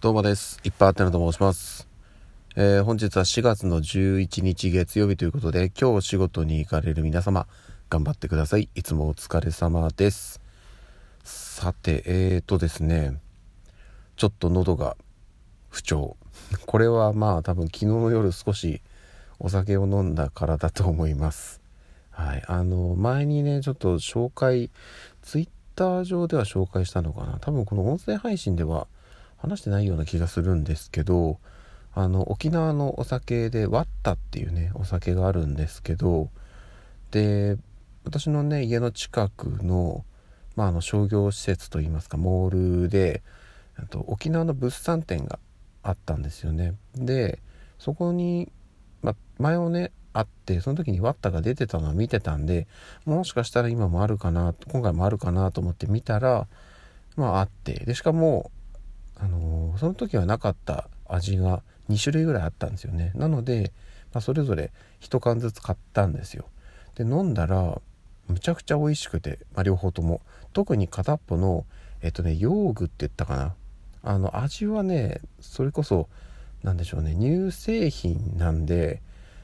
どうもです。いっぱいあってなと申します。えー、本日は4月の11日月曜日ということで、今日お仕事に行かれる皆様、頑張ってください。いつもお疲れ様です。さて、えーとですね、ちょっと喉が不調。これはまあ多分昨日の夜少しお酒を飲んだからだと思います。はい。あの、前にね、ちょっと紹介、ツイッター上では紹介したのかな。多分この音声配信では話してないような気がするんですけど、あの、沖縄のお酒でワッタっていうね、お酒があるんですけど、で、私のね、家の近くの、まあ、あの商業施設といいますか、モールで、と沖縄の物産展があったんですよね。で、そこに、ま、前をね、あってその時にワッタが出てたのは見てたんでもしかしたら今もあるかな今回もあるかなと思って見たらまああってでしかもあの、その時はなかった味が2種類ぐらいあったんですよね。なので、まあ、それぞれ1缶ずつ買ったんですよ。で飲んだらむちゃくちゃ美味しくて、まあ、両方とも。特に片っぽのえっとねヨーグって言ったかな。あの味はねそれこそ何でしょうね乳製品なんで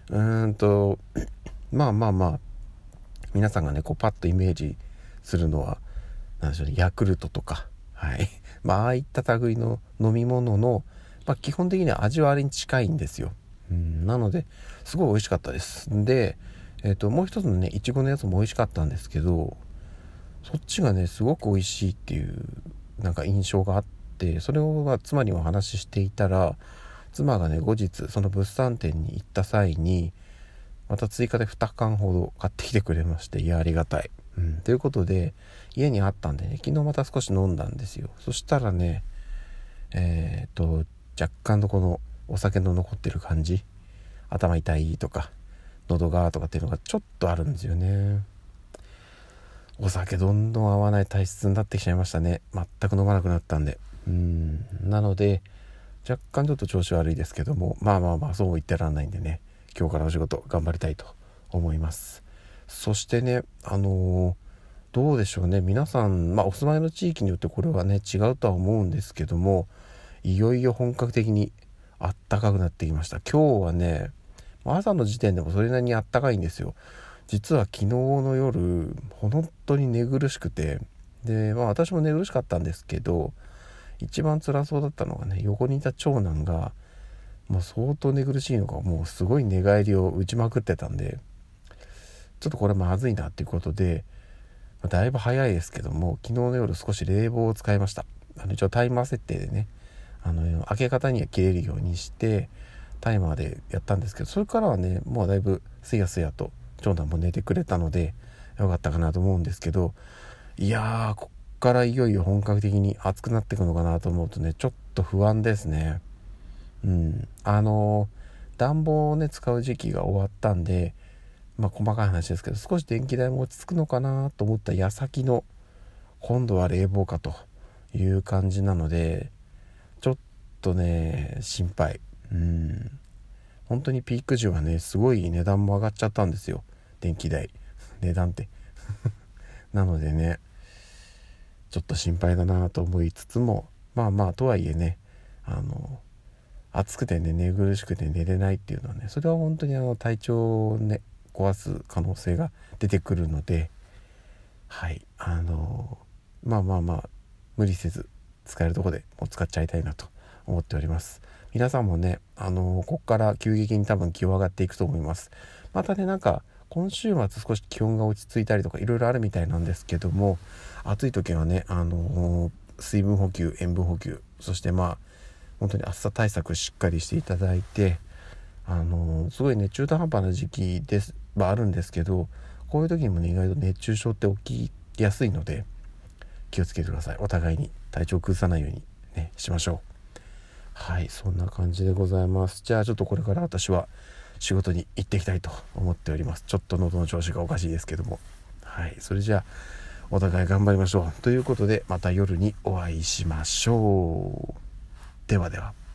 うーんと まあまあまあ皆さんがねこうパッとイメージするのは何でしょうねヤクルトとか。はい。まあああいった類の飲み物の、まあ、基本的には味はあれに近いんですよ、うん、なのですごい美味しかったです。でえっ、ー、ともう一つのねいちごのやつも美味しかったんですけどそっちがねすごく美味しいっていうなんか印象があってそれを、妻にお話ししていたら妻がね後日その物産展に行った際にまた追加で2缶ほど買ってきてくれましていやありがたい、うん、ということで家にあったんでね昨日また少し飲んだんですよ。そしたらねえー、っと若干のこのお酒の残ってる感じ頭痛いとか喉がとかっていうのがちょっとあるんですよね。お酒どんどん合わない体質になってきちゃいましたね。全く飲まなくなったんで。うん。なので若干ちょっと調子悪いですけどもまあまあまあそう言ってらんないんでね今日からお仕事頑張りたいと思います。そしてねあの、どうでしょうね。皆さんまあお住まいの地域によってこれはね違うとは思うんですけどもいよいよ本格的にあったかくなってきました。今日はね朝の時点でもそれなりにあったかいんですよ。実は昨日の夜本当に寝苦しくてでまあ私も寝苦しかったんですけど一番辛そうだったのがね横にいた長男がもう相当寝苦しいのかもうすごい寝返りを打ちまくってたんでちょっとこれまずいなっていうことで、ま、だいぶ早いですけども昨日の夜少し冷房を使いました。あの一応タイマー設定でねあの明け方には切れるようにしてタイマーでやったんですけどそれからはねもうだいぶすやすやと長男も寝てくれたのでよかったかなと思うんですけどいやーこっからいよいよ本格的に暑くなっていくのかなと思うとねちょっと不安ですね。うん。あの暖房をね使う時期が終わったんでまあ細かい話ですけど少し電気代も落ち着くのかなと思った矢先の今度は冷房かという感じなのでちょっとね心配。うん。本当にピーク時はねすごい値段も上がっちゃったんですよ。電気代。値段って。なのでねちょっと心配だなと思いつつもまあまあとはいえねあの暑くてね寝苦しくて寝れないっていうのはねそれは本当にあの体調をね壊す可能性が出てくるのではい。あのまあまあまあ無理せず使えるとこでもう使っちゃいたいなと思っております。皆さんもねあのこっから急激に多分気温上がっていくと思います。またねなんか今週末少し気温が落ち着いたりとかいろいろあるみたいなんですけども暑い時はね、あのー、水分補給塩分補給そしてまあ本当に暑さ対策しっかりしていただいてあの、すごいね中途半端な時期ですはあるんですけどこういう時にもね意外と熱中症って起きやすいので気をつけてください。お互いに体調崩さないようにねしましょう。はいそんな感じでございます。じゃあちょっとこれから私は仕事に行っていきたいと思っております。ちょっと喉の調子がおかしいですけども。はいそれじゃあお互い頑張りましょう。ということでまた夜にお会いしましょう。ではでは。